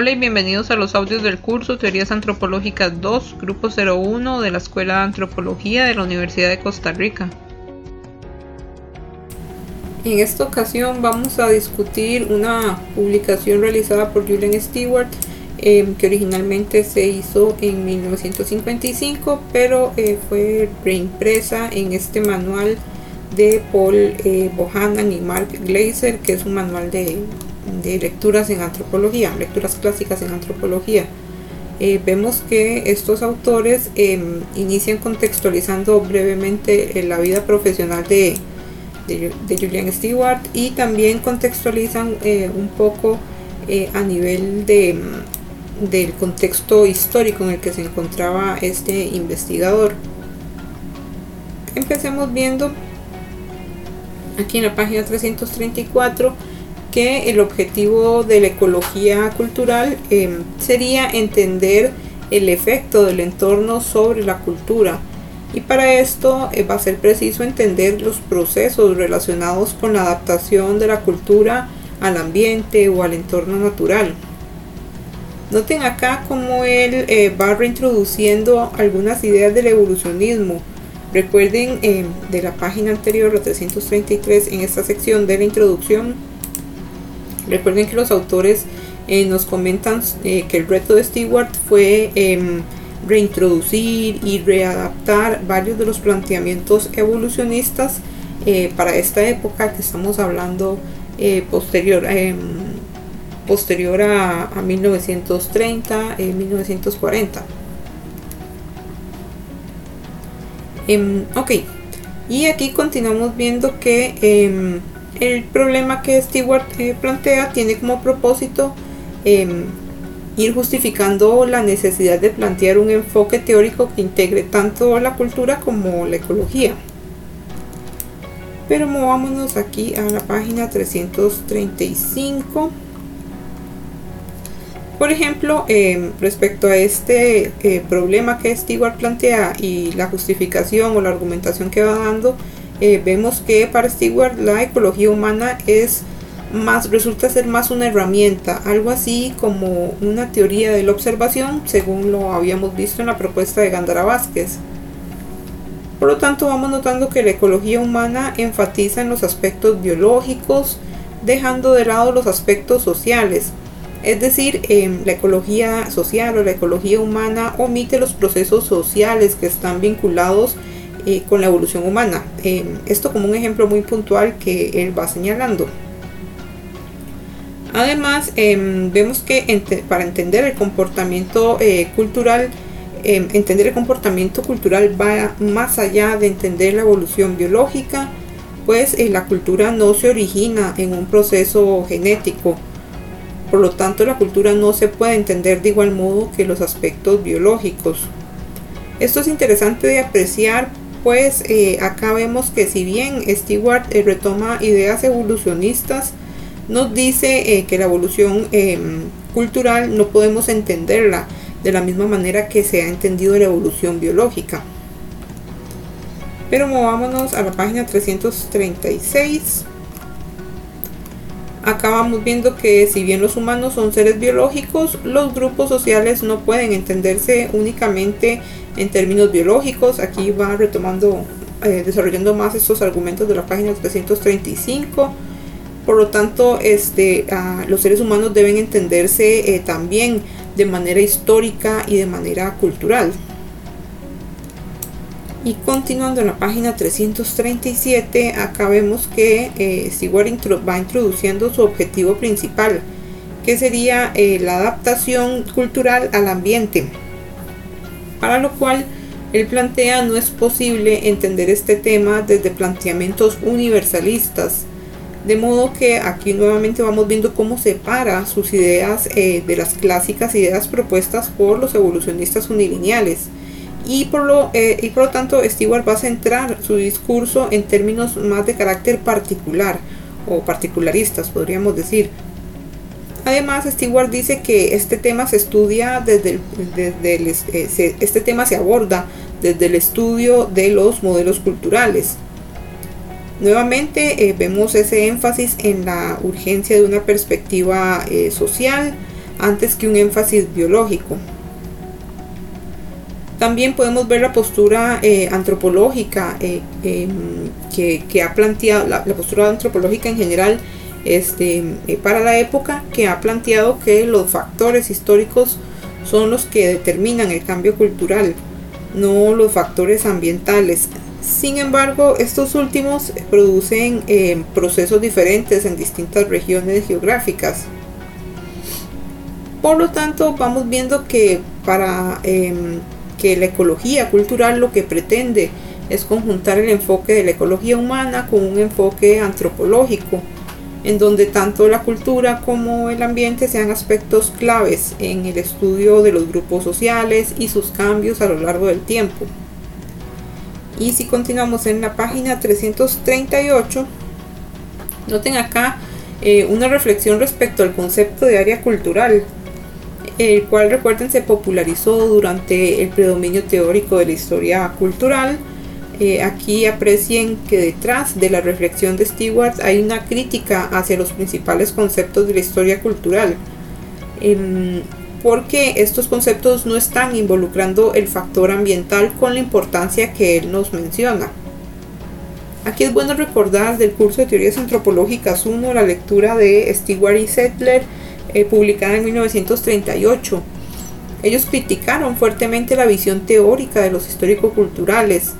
Hola y bienvenidos a los audios del curso Teorías Antropológicas 2, Grupo 01 de la Escuela de Antropología de la Universidad de Costa Rica. En esta ocasión vamos a discutir una publicación realizada por Julian Stewart em, que originalmente se hizo en 1955 pero eh, fue reimpresa en este manual de Paul eh, Bohannan y Mark Glaser que es un manual de de lecturas en antropología, lecturas clásicas en antropología. Eh, vemos que estos autores em, inician contextualizando brevemente eh, la vida profesional de, de, Julian Stewart y también contextualizan eh, un poco a nivel de, mm, del contexto histórico en el que se encontraba este investigador. Empecemos viendo aquí en la página 334 que el objetivo de la ecología cultural em, sería entender el efecto del entorno sobre la cultura. Y para esto eh, va a ser preciso entender los procesos relacionados con la adaptación de la cultura al ambiente o al entorno natural. Noten acá cómo él eh, va reintroduciendo algunas ideas del evolucionismo. Recuerden em, de la página anterior, la 333, en esta sección de la introducción, Recuerden que los autores eh, nos comentan eh, que el reto de Stewart fue em, reintroducir y readaptar varios de los planteamientos evolucionistas eh, para esta época que estamos hablando posterior, em, posterior a, a 1930, 1940. Em, ok, y aquí continuamos viendo que el problema que Stewart eh, plantea tiene como propósito em, ir justificando la necesidad de plantear un enfoque teórico que integre tanto la cultura como la ecología. Pero movámonos aquí a la página 335. Por ejemplo, em, respecto a este eh, problema que Stewart plantea y la justificación o la argumentación que va dando, eh, vemos que para Stewart la ecología humana es más, resulta ser más una herramienta, algo así como una teoría de la observación, según lo habíamos visto en la propuesta de Gandara Vázquez. Por lo tanto, vamos notando que la ecología humana enfatiza en los aspectos biológicos, dejando de lado los aspectos sociales. Es decir, em, la ecología social o la ecología humana omite los procesos sociales que están vinculados eh, con la evolución humana. Eh, esto como un ejemplo muy puntual que él va señalando. Además, em, vemos que para entender el comportamiento eh, cultural, em, entender el comportamiento cultural va más allá de entender la evolución biológica, pues la cultura no se origina en un proceso genético. Por lo tanto, la cultura no se puede entender de igual modo que los aspectos biológicos. Esto es interesante de apreciar pues eh, acá vemos que si bien Stewart eh, retoma ideas evolucionistas, nos dice eh, que la evolución em, cultural no podemos entenderla de la misma manera que se ha entendido la evolución biológica. Pero movámonos a la página 336. Acá vamos viendo que si bien los humanos son seres biológicos, los grupos sociales no pueden entenderse únicamente en términos biológicos. Aquí va retomando, eh, desarrollando más estos argumentos de la página 335. Por lo tanto, este, los seres humanos deben entenderse eh, también de manera histórica y de manera cultural. Y continuando en la página 337, acá vemos que eh, Stewart va introduciendo su objetivo principal, que sería la adaptación cultural al ambiente para lo cual él plantea no es posible entender este tema desde planteamientos universalistas, de modo que aquí nuevamente vamos viendo cómo separa sus ideas eh, de las clásicas ideas propuestas por los evolucionistas unilineales. Y por, lo, eh, y por lo tanto Stewart va a centrar su discurso en términos más de carácter particular o particularistas, podríamos decir, Además, Stewart dice que este tema se estudia desde, el, eh, este tema se aborda desde el estudio de los modelos culturales. Nuevamente eh, vemos ese énfasis en la urgencia de una perspectiva social, antes que un énfasis biológico. También podemos ver la postura eh, antropológica em, que, ha planteado, la, postura antropológica en general este, para la época, que ha planteado que los factores históricos son los que determinan el cambio cultural, no los factores ambientales. Sin embargo, estos últimos producen eh, procesos diferentes en distintas regiones geográficas. Por lo tanto, vamos viendo que para em, que la ecología cultural lo que pretende es conjuntar el enfoque de la ecología humana con un enfoque antropológico en donde tanto la cultura como el ambiente sean aspectos claves en el estudio de los grupos sociales y sus cambios a lo largo del tiempo. Y si continuamos en la página 338, noten acá eh, una reflexión respecto al concepto de área cultural, el cual recuerden se popularizó durante el predominio teórico de la historia cultural eh, aquí aprecien que detrás de la reflexión de Stewart hay una crítica hacia los principales conceptos de la historia cultural, porque estos conceptos no están involucrando el factor ambiental con la importancia que él nos menciona. Aquí es bueno recordar del curso de teorías antropológicas 1 la lectura de Stewart y Settler eh, publicada en 1938. Ellos criticaron fuertemente la visión teórica de los histórico-culturales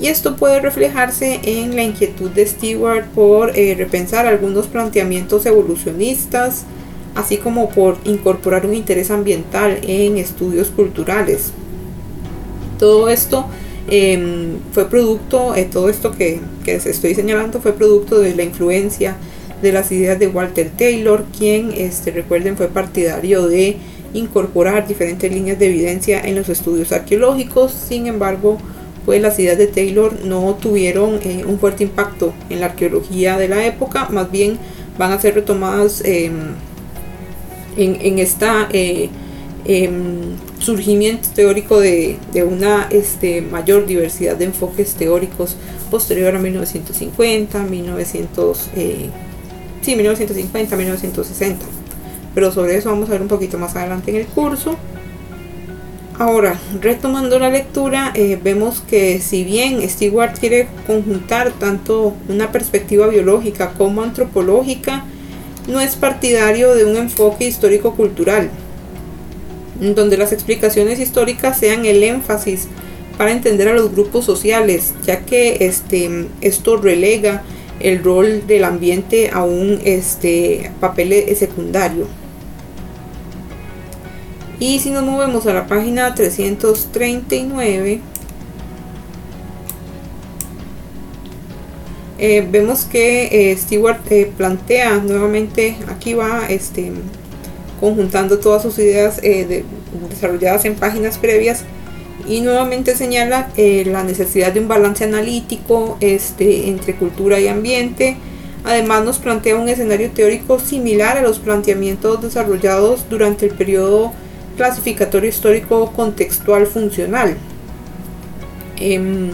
y esto puede reflejarse en la inquietud de Stewart por eh, repensar algunos planteamientos evolucionistas, así como por incorporar un interés ambiental en estudios culturales. Todo esto em, fue producto, eh, todo esto que, que estoy señalando fue producto de la influencia de las ideas de Walter Taylor, quien, este, recuerden, fue partidario de incorporar diferentes líneas de evidencia en los estudios arqueológicos. Sin embargo, pues las ideas de Taylor no tuvieron eh, un fuerte impacto en la arqueología de la época, más bien van a ser retomadas em, en, en esta eh, em, surgimiento teórico de, una este, mayor diversidad de enfoques teóricos posterior a 1950, 1900, eh, sí, 1950, 1960. Pero sobre eso vamos a ver un poquito más adelante en el curso. Ahora, retomando la lectura, eh, vemos que si bien Stewart quiere conjuntar tanto una perspectiva biológica como antropológica, no es partidario de un enfoque histórico-cultural, donde las explicaciones históricas sean el énfasis para entender a los grupos sociales, ya que este, esto relega el rol del ambiente a un este, papel secundario. Y si nos movemos a la página 339, eh, vemos que eh, Stewart eh, plantea nuevamente, aquí va este, conjuntando todas sus ideas desarrolladas en páginas previas y nuevamente señala la necesidad de un balance analítico este, entre cultura y ambiente. Además nos plantea un escenario teórico similar a los planteamientos desarrollados durante el periodo clasificatorio histórico contextual funcional. Em,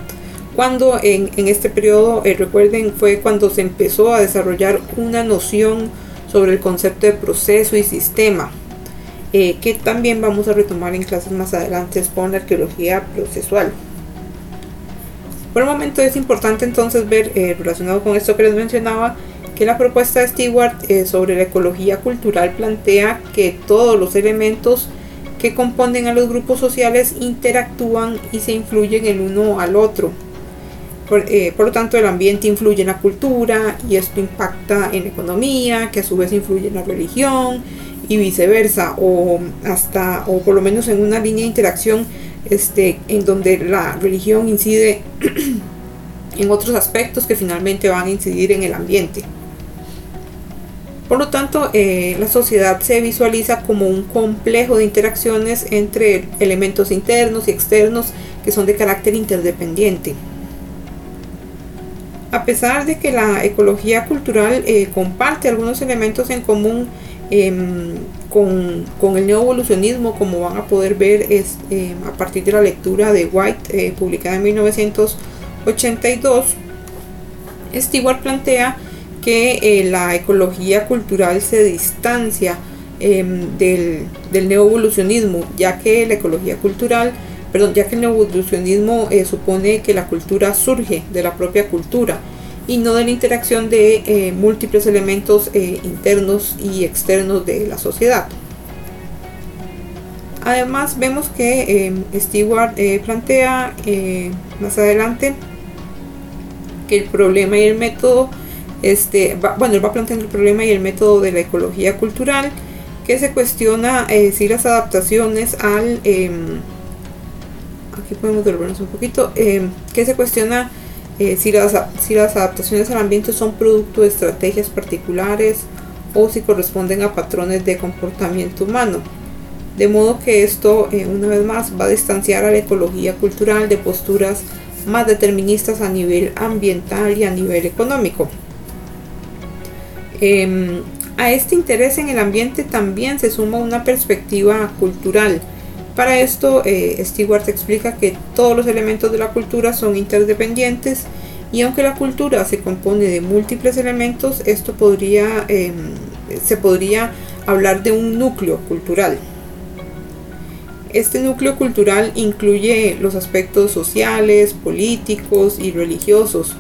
cuando en, este periodo, eh, recuerden, fue cuando se empezó a desarrollar una noción sobre el concepto de proceso y sistema, eh, que también vamos a retomar en clases más adelante con la arqueología procesual. Por el momento es importante entonces ver, eh, relacionado con esto que les mencionaba, que la propuesta de Stewart sobre la ecología cultural plantea que todos los elementos que componen a los grupos sociales interactúan y se influyen el uno al otro. Eh, por, lo tanto, el ambiente influye en la cultura y esto impacta en la economía, que a su vez influye en la religión y viceversa, o hasta, o por lo menos en una línea de interacción este, en donde la religión incide en otros aspectos que finalmente van a incidir en el ambiente. Por lo tanto, eh, la sociedad se visualiza como un complejo de interacciones entre elementos internos y externos que son de carácter interdependiente. A pesar de que la ecología cultural eh, comparte algunos elementos en común em, con, el neoevolucionismo, como van a poder ver es, em, a partir de la lectura de White, eh, publicada en 1982, Stewart plantea que eh, la ecología cultural se distancia em, del, del neoevolucionismo, ya que la ecología cultural, perdón, ya que el neoevolucionismo eh, supone que la cultura surge de la propia cultura y no de la interacción de eh, múltiples elementos eh, internos y externos de la sociedad. Además vemos que em, Stewart plantea más adelante que el problema y el método este, bueno, él va planteando el problema y el método de la ecología cultural, que se cuestiona eh, si las adaptaciones al... Em, aquí podemos devolvernos un poquito, em, que se cuestiona eh, si, las, adaptaciones al ambiente son producto de estrategias particulares o si corresponden a patrones de comportamiento humano. De modo que esto, eh, una vez más, va a distanciar a la ecología cultural de posturas más deterministas a nivel ambiental y a nivel económico. Em, a este interés en el ambiente también se suma una perspectiva cultural. Para esto, eh, Stewart explica que todos los elementos de la cultura son interdependientes y aunque la cultura se compone de múltiples elementos, esto podría, em, se podría hablar de un núcleo cultural. Este núcleo cultural incluye los aspectos sociales, políticos y religiosos,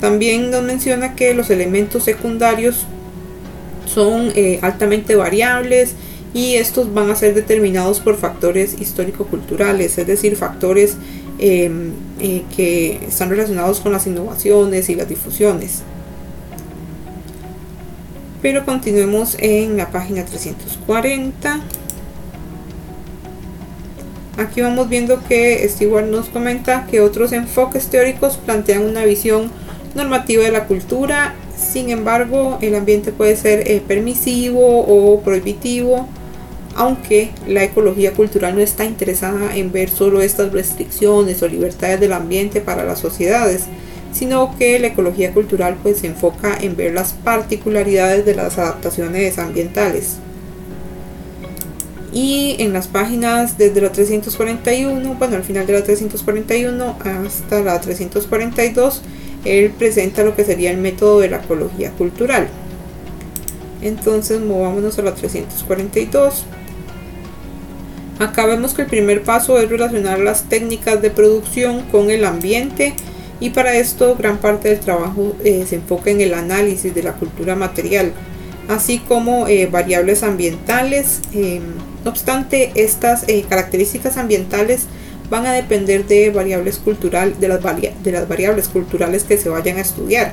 también nos menciona que los elementos secundarios son eh, altamente variables y estos van a ser determinados por factores histórico-culturales, es decir, factores em, eh, que están relacionados con las innovaciones y las difusiones. Pero continuemos en la página 340. Aquí vamos viendo que Stewart nos comenta que otros enfoques teóricos plantean una visión normativa de la cultura. Sin embargo, el ambiente puede ser eh, permisivo o prohibitivo, aunque la ecología cultural no está interesada en ver solo estas restricciones o libertades del ambiente para las sociedades, sino que la ecología cultural pues se enfoca en ver las particularidades de las adaptaciones ambientales. Y en las páginas desde la 341, bueno, al final de la 341 hasta la 342, él presenta lo que sería el método de la ecología cultural. Entonces movámonos a la 342. Acá vemos que el primer paso es relacionar las técnicas de producción con el ambiente y para esto gran parte del trabajo eh, se enfoca en el análisis de la cultura material, así como eh, variables ambientales. Eh, no obstante, estas características ambientales van a depender de variables cultural, de las variables culturales que se vayan a estudiar.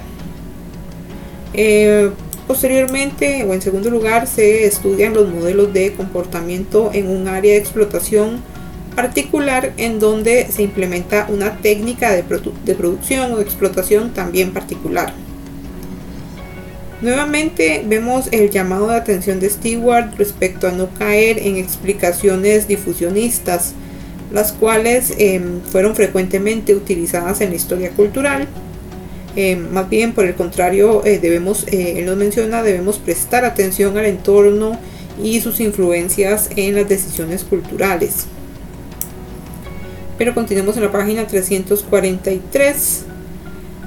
Posteriormente, o en segundo lugar, se estudian los modelos de comportamiento en un área de explotación particular en donde se implementa una técnica de, de producción o explotación también particular. Nuevamente vemos el llamado de atención de Stewart respecto a no caer en explicaciones difusionistas las cuales em, fueron frecuentemente utilizadas en la historia cultural. Em, más bien, por el contrario, eh, debemos, eh, él nos menciona, debemos prestar atención al entorno y sus influencias en las decisiones culturales. Pero continuemos en la página 343.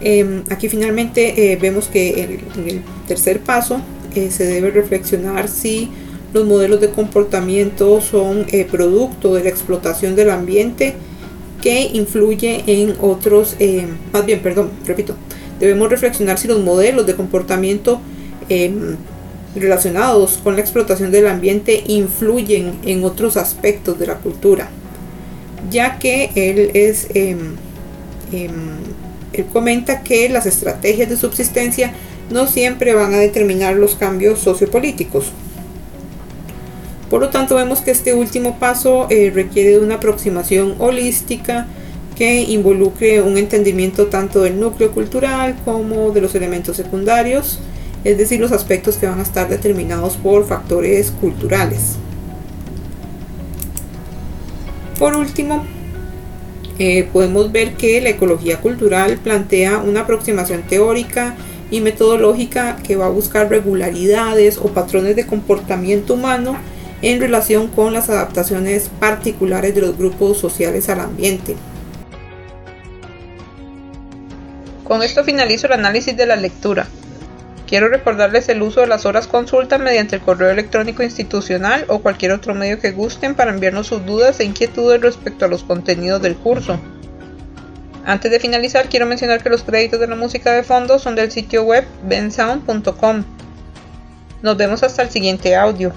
Em, aquí finalmente eh, vemos que en el tercer paso se debe reflexionar si los modelos de comportamiento son eh, producto de la explotación del ambiente que influye en otros, eh, más bien, perdón, repito, debemos reflexionar si los modelos de comportamiento em, relacionados con la explotación del ambiente influyen en otros aspectos de la cultura, ya que él es, em, em, él comenta que las estrategias de subsistencia no siempre van a determinar los cambios sociopolíticos. Por lo tanto, vemos que este último paso eh, requiere de una aproximación holística que involucre un entendimiento tanto del núcleo cultural como de los elementos secundarios, es decir, los aspectos que van a estar determinados por factores culturales. Por último, eh, podemos ver que la ecología cultural plantea una aproximación teórica y metodológica que va a buscar regularidades o patrones de comportamiento humano en relación con las adaptaciones particulares de los grupos sociales al ambiente. Con esto finalizo el análisis de la lectura. Quiero recordarles el uso de las horas consulta mediante el correo electrónico institucional o cualquier otro medio que gusten para enviarnos sus dudas e inquietudes respecto a los contenidos del curso. Antes de finalizar, quiero mencionar que los créditos de la música de fondo son del sitio web bensound.com. Nos vemos hasta el siguiente audio.